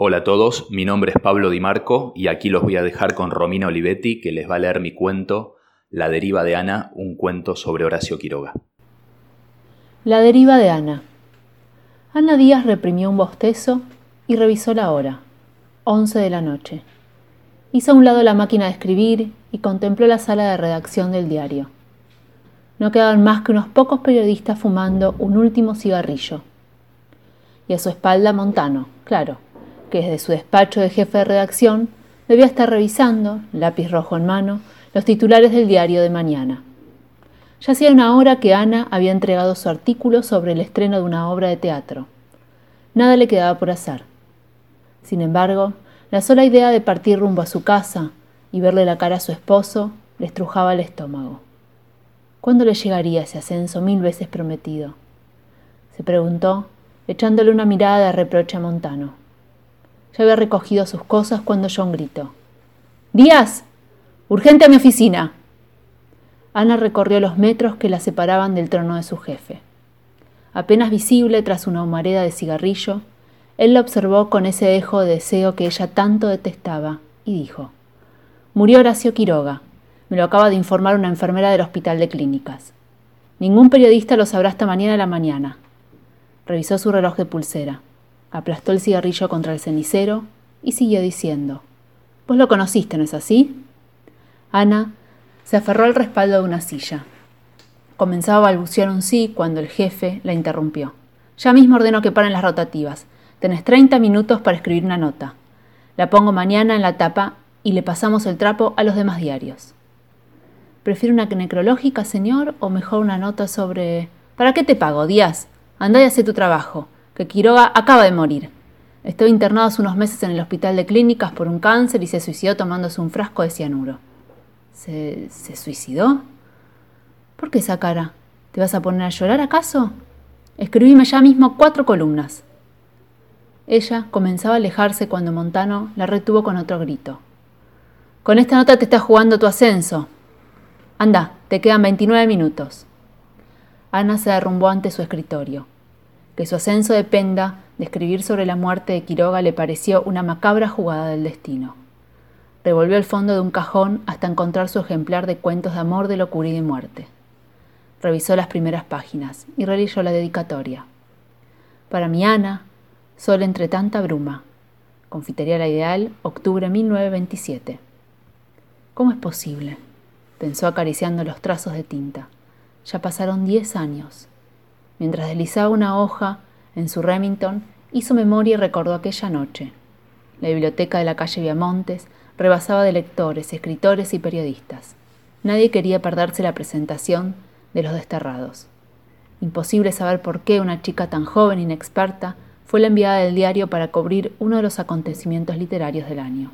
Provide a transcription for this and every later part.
Hola a todos, mi nombre es Pablo Di Marco y aquí los voy a dejar con Romina Olivetti que les va a leer mi cuento La deriva de Ana, un cuento sobre Horacio Quiroga. La deriva de Ana. Ana Díaz reprimió un bostezo y revisó la hora, once de la noche. Hizo a un lado la máquina de escribir y contempló la sala de redacción del diario. No quedaban más que unos pocos periodistas fumando un último cigarrillo. Y a su espalda Montano, claro, que desde su despacho de jefe de redacción debía estar revisando, lápiz rojo en mano, los titulares del diario de mañana. Ya hacía una hora que Ana había entregado su artículo sobre el estreno de una obra de teatro. Nada le quedaba por hacer. Sin embargo, la sola idea de partir rumbo a su casa y verle la cara a su esposo le estrujaba el estómago. ¿Cuándo le llegaría ese ascenso mil veces prometido? Se preguntó, echándole una mirada de reproche a Montano. Ya había recogido sus cosas cuando John gritó. Díaz, urgente a mi oficina. Ana recorrió los metros que la separaban del trono de su jefe. Apenas visible tras una humareda de cigarrillo, él la observó con ese dejo de deseo que ella tanto detestaba y dijo, Murió Horacio Quiroga. Me lo acaba de informar una enfermera del Hospital de Clínicas. Ningún periodista lo sabrá hasta mañana a la mañana. Revisó su reloj de pulsera, aplastó el cigarrillo contra el cenicero y siguió diciendo, Vos lo conociste, ¿no es así? Ana se aferró al respaldo de una silla. Comenzaba a balbucear un sí cuando el jefe la interrumpió. Ya mismo ordeno que paren las rotativas. Tenés 30 minutos para escribir una nota. La pongo mañana en la tapa y le pasamos el trapo a los demás diarios. ¿Prefiere una necrológica, señor, o mejor una nota sobre... ¿Para qué te pago, Díaz? Andá y hace tu trabajo, que Quiroga acaba de morir. Estuvo internado hace unos meses en el hospital de clínicas por un cáncer y se suicidó tomándose un frasco de cianuro. ¿Se, ¿Se suicidó? ¿Por qué esa cara? ¿Te vas a poner a llorar acaso? Escribime ya mismo cuatro columnas. Ella comenzaba a alejarse cuando Montano la retuvo con otro grito. Con esta nota te estás jugando tu ascenso. Anda, te quedan 29 minutos. Ana se derrumbó ante su escritorio. Que su ascenso dependa de escribir sobre la muerte de Quiroga le pareció una macabra jugada del destino. Revolvió el fondo de un cajón hasta encontrar su ejemplar de cuentos de amor, de locura y de muerte. Revisó las primeras páginas y releyó la dedicatoria. Para mi Ana, Sol entre tanta bruma. Confitería La Ideal, octubre 1927. ¿Cómo es posible? pensó acariciando los trazos de tinta. Ya pasaron diez años. Mientras deslizaba una hoja en su Remington, hizo memoria y recordó aquella noche. La biblioteca de la calle Viamontes rebasaba de lectores, escritores y periodistas. Nadie quería perderse la presentación de los desterrados. Imposible saber por qué una chica tan joven e inexperta fue la enviada del diario para cubrir uno de los acontecimientos literarios del año.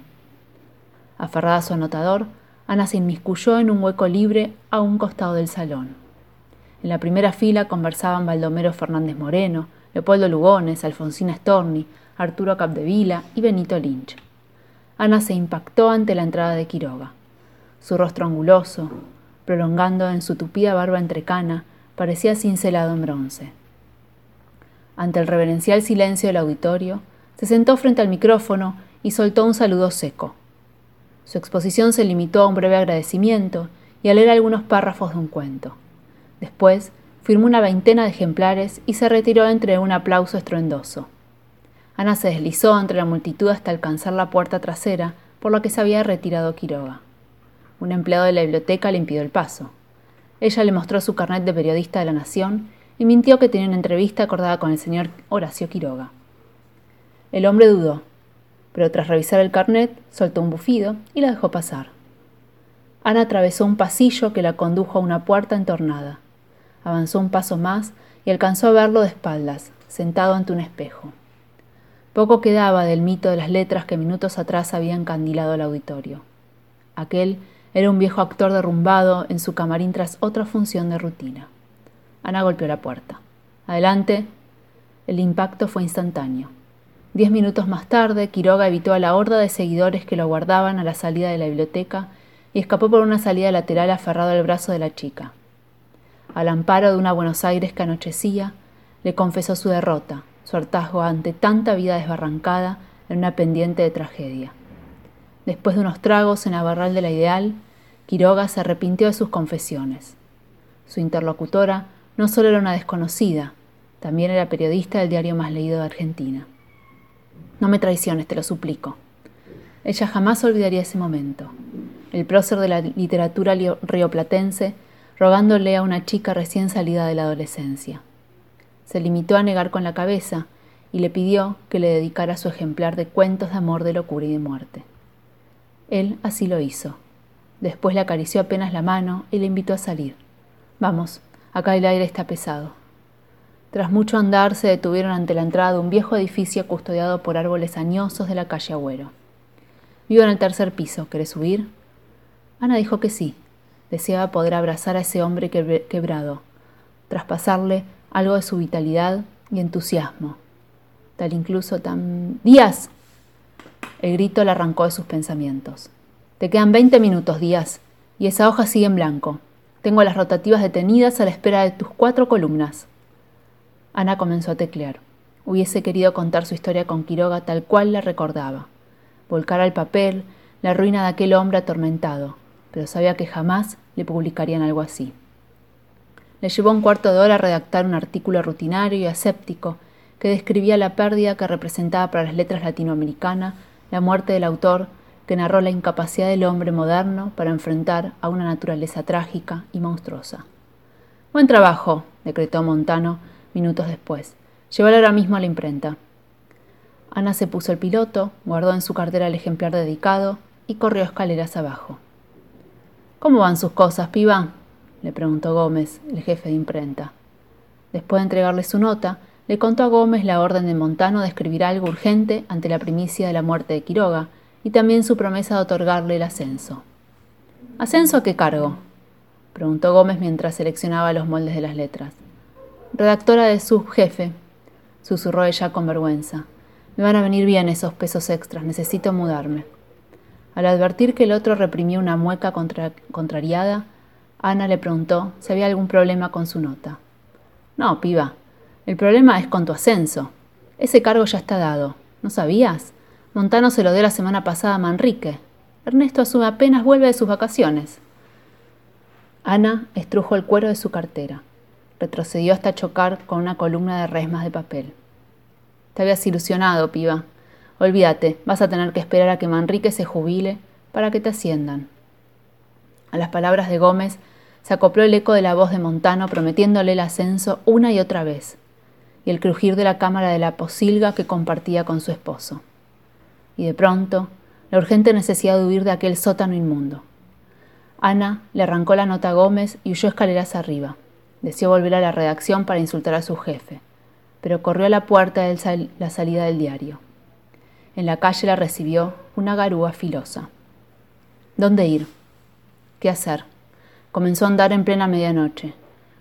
Aferrada a su anotador, Ana se inmiscuyó en un hueco libre a un costado del salón. En la primera fila conversaban Baldomero Fernández Moreno, Leopoldo Lugones, Alfonsina Storni, Arturo Capdevila y Benito Lynch. Ana se impactó ante la entrada de Quiroga. Su rostro anguloso, prolongando en su tupida barba entrecana, parecía cincelado en bronce. Ante el reverencial silencio del auditorio, se sentó frente al micrófono y soltó un saludo seco. Su exposición se limitó a un breve agradecimiento y a leer algunos párrafos de un cuento. Después, firmó una veintena de ejemplares y se retiró entre un aplauso estruendoso. Ana se deslizó entre la multitud hasta alcanzar la puerta trasera por la que se había retirado Quiroga. Un empleado de la biblioteca le impidió el paso. Ella le mostró su carnet de periodista de la Nación y mintió que tenía una entrevista acordada con el señor Horacio Quiroga. El hombre dudó, pero tras revisar el carnet soltó un bufido y la dejó pasar. Ana atravesó un pasillo que la condujo a una puerta entornada. Avanzó un paso más y alcanzó a verlo de espaldas, sentado ante un espejo. Poco quedaba del mito de las letras que minutos atrás había encandilado al auditorio. Aquel era un viejo actor derrumbado en su camarín tras otra función de rutina. Ana golpeó la puerta. Adelante. El impacto fue instantáneo. Diez minutos más tarde, Quiroga evitó a la horda de seguidores que lo guardaban a la salida de la biblioteca y escapó por una salida lateral aferrado al brazo de la chica. Al amparo de una Buenos Aires que anochecía, le confesó su derrota, su hartazgo ante tanta vida desbarrancada en una pendiente de tragedia. Después de unos tragos en la barral de la ideal, Quiroga se arrepintió de sus confesiones. Su interlocutora no solo era una desconocida, también era periodista del diario más leído de Argentina. No me traiciones, te lo suplico. Ella jamás olvidaría ese momento. El prócer de la literatura rioplatense rogándole a una chica recién salida de la adolescencia. Se limitó a negar con la cabeza y le pidió que le dedicara su ejemplar de cuentos de amor, de locura y de muerte. Él así lo hizo. Después le acarició apenas la mano y le invitó a salir. Vamos, acá el aire está pesado. Tras mucho andar se detuvieron ante la entrada de un viejo edificio custodiado por árboles añosos de la calle Agüero. Vivo en el tercer piso, ¿querés subir? Ana dijo que sí. Deseaba poder abrazar a ese hombre quebrado, traspasarle algo de su vitalidad y entusiasmo. Tal incluso tan... ¡Díaz! El grito le arrancó de sus pensamientos. Te quedan veinte minutos, Díaz, y esa hoja sigue en blanco. Tengo las rotativas detenidas a la espera de tus cuatro columnas. Ana comenzó a teclear. Hubiese querido contar su historia con Quiroga tal cual la recordaba. Volcar al papel la ruina de aquel hombre atormentado, pero sabía que jamás le publicarían algo así. Le llevó un cuarto de hora redactar un artículo rutinario y aséptico que describía la pérdida que representaba para las letras latinoamericanas la muerte del autor que narró la incapacidad del hombre moderno para enfrentar a una naturaleza trágica y monstruosa. Buen trabajo, decretó Montano minutos después. Llévalo ahora mismo a la imprenta. Ana se puso el piloto, guardó en su cartera el ejemplar dedicado y corrió escaleras abajo. ¿Cómo van sus cosas, piba? le preguntó Gómez, el jefe de imprenta. Después de entregarle su nota, le contó a Gómez la orden de Montano de escribir algo urgente ante la primicia de la muerte de Quiroga y también su promesa de otorgarle el ascenso. ¿Ascenso a qué cargo? preguntó Gómez mientras seleccionaba los moldes de las letras. Redactora de subjefe, susurró ella con vergüenza. Me van a venir bien esos pesos extras, necesito mudarme. Al advertir que el otro reprimió una mueca contrariada, Ana le preguntó si había algún problema con su nota. No, piba, el problema es con tu ascenso. Ese cargo ya está dado. ¿No sabías? Montano se lo dio la semana pasada a Manrique. Ernesto asume apenas vuelve de sus vacaciones. Ana estrujo el cuero de su cartera. Retrocedió hasta chocar con una columna de resmas de papel. Te habías ilusionado, piba. Olvídate, vas a tener que esperar a que Manrique se jubile para que te asciendan. A las palabras de Gómez se acopló el eco de la voz de Montano prometiéndole el ascenso una y otra vez, y el crujir de la cámara de la posilga que compartía con su esposo. Y de pronto, la urgente necesidad de huir de aquel sótano inmundo. Ana le arrancó la nota a Gómez y huyó escaleras arriba. Deseó volver a la redacción para insultar a su jefe, pero corrió a la puerta de la salida del diario. En la calle la recibió una garúa filosa. ¿Dónde ir? ¿Qué hacer? Comenzó a andar en plena medianoche.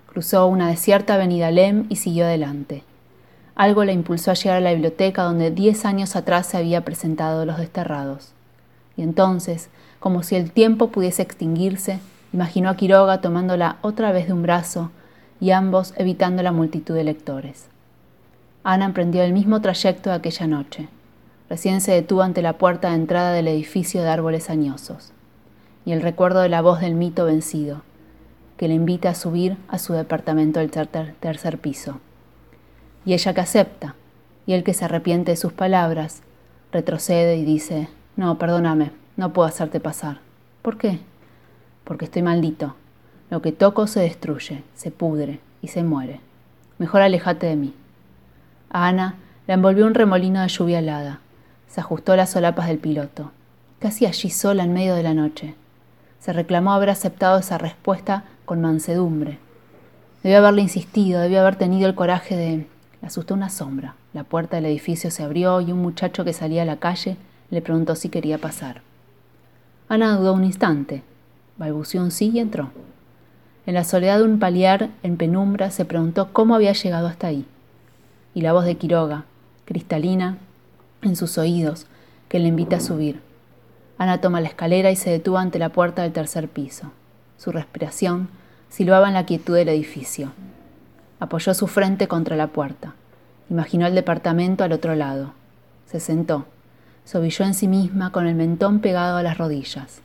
Cruzó una desierta avenida Lem y siguió adelante. Algo la impulsó a llegar a la biblioteca donde diez años atrás se había presentado Los Desterrados. Y entonces, como si el tiempo pudiese extinguirse, imaginó a Quiroga tomándola otra vez de un brazo y ambos evitando la multitud de lectores. Ana emprendió el mismo trayecto de aquella noche. Recién se detuvo ante la puerta de entrada del edificio de árboles añosos, y el recuerdo de la voz del mito vencido, que le invita a subir a su departamento del tercer piso. Y ella que acepta, y él que se arrepiente de sus palabras, retrocede y dice, no, perdóname, no puedo hacerte pasar. ¿Por qué? Porque estoy maldito. Lo que toco se destruye, se pudre y se muere. Mejor alejate de mí. A Ana la envolvió un remolino de lluvia helada. Se ajustó las solapas del piloto. Casi allí sola en medio de la noche. Se reclamó haber aceptado esa respuesta con mansedumbre. Debió haberle insistido, debió haber tenido el coraje de... Le asustó una sombra. La puerta del edificio se abrió y un muchacho que salía a la calle le preguntó si quería pasar. Ana dudó un instante, balbuceó un sí y entró. En la soledad de un paliar en penumbra se preguntó cómo había llegado hasta ahí. Y la voz de Quiroga, cristalina, en sus oídos, que le invita a subir. Ana toma la escalera y se detuvo ante la puerta del tercer piso. Su respiración silbaba en la quietud del edificio. Apoyó su frente contra la puerta. Imaginó el departamento al otro lado. Se sentó se en sí misma con el mentón pegado a las rodillas.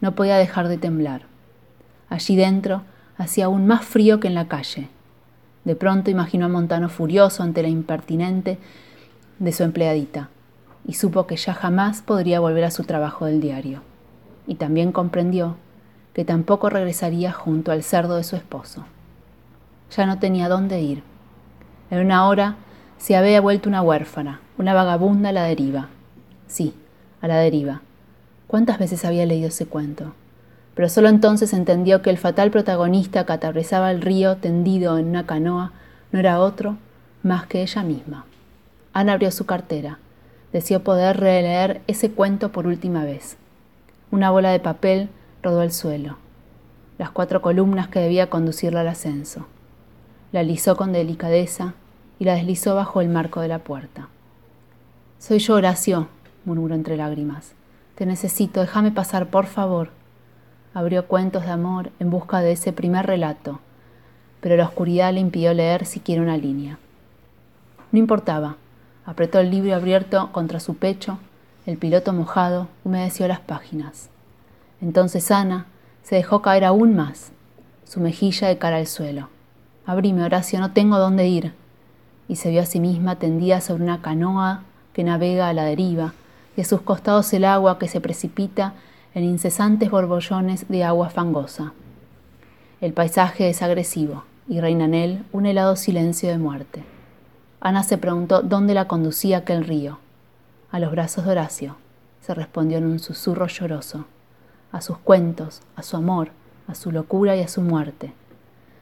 No podía dejar de temblar. Allí dentro hacía aún más frío que en la calle. De pronto imaginó a Montano furioso ante la impertinente de su empleadita y supo que ya jamás podría volver a su trabajo del diario. Y también comprendió que tampoco regresaría junto al cerdo de su esposo. Ya no tenía dónde ir. En una hora se había vuelto una huérfana, una vagabunda a la deriva. Sí, a la deriva. ¿Cuántas veces había leído ese cuento? Pero solo entonces entendió que el fatal protagonista que atravesaba el río tendido en una canoa no era otro más que ella misma. Ana abrió su cartera. Deseó poder releer ese cuento por última vez. Una bola de papel rodó el suelo, las cuatro columnas que debía conducirla al ascenso. La alisó con delicadeza y la deslizó bajo el marco de la puerta. Soy yo, Horacio, murmuró entre lágrimas. Te necesito, déjame pasar, por favor. Abrió cuentos de amor en busca de ese primer relato, pero la oscuridad le impidió leer siquiera una línea. No importaba. Apretó el libro abierto contra su pecho, el piloto mojado humedeció las páginas. Entonces Ana se dejó caer aún más, su mejilla de cara al suelo. Abrime, Horacio, no tengo dónde ir. Y se vio a sí misma tendida sobre una canoa que navega a la deriva, y a sus costados el agua que se precipita en incesantes borbollones de agua fangosa. El paisaje es agresivo y reina en él un helado silencio de muerte. Ana se preguntó dónde la conducía aquel río. A los brazos de Horacio, se respondió en un susurro lloroso a sus cuentos, a su amor, a su locura y a su muerte.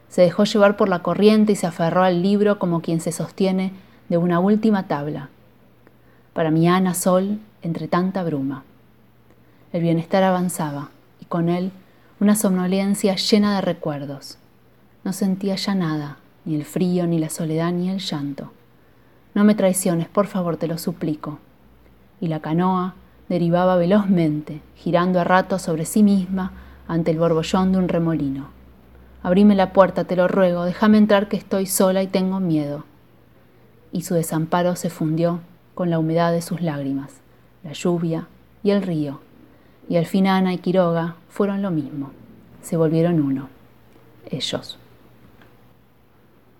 Se dejó llevar por la corriente y se aferró al libro como quien se sostiene de una última tabla. Para mi Ana Sol entre tanta bruma. El bienestar avanzaba y con él una somnolencia llena de recuerdos. No sentía ya nada, ni el frío, ni la soledad, ni el llanto. No me traiciones, por favor, te lo suplico. Y la canoa, derivaba velozmente, girando a ratos sobre sí misma ante el borbollón de un remolino. Abrime la puerta, te lo ruego, déjame entrar que estoy sola y tengo miedo. Y su desamparo se fundió con la humedad de sus lágrimas, la lluvia y el río. Y al fin Ana y Quiroga fueron lo mismo, se volvieron uno, ellos.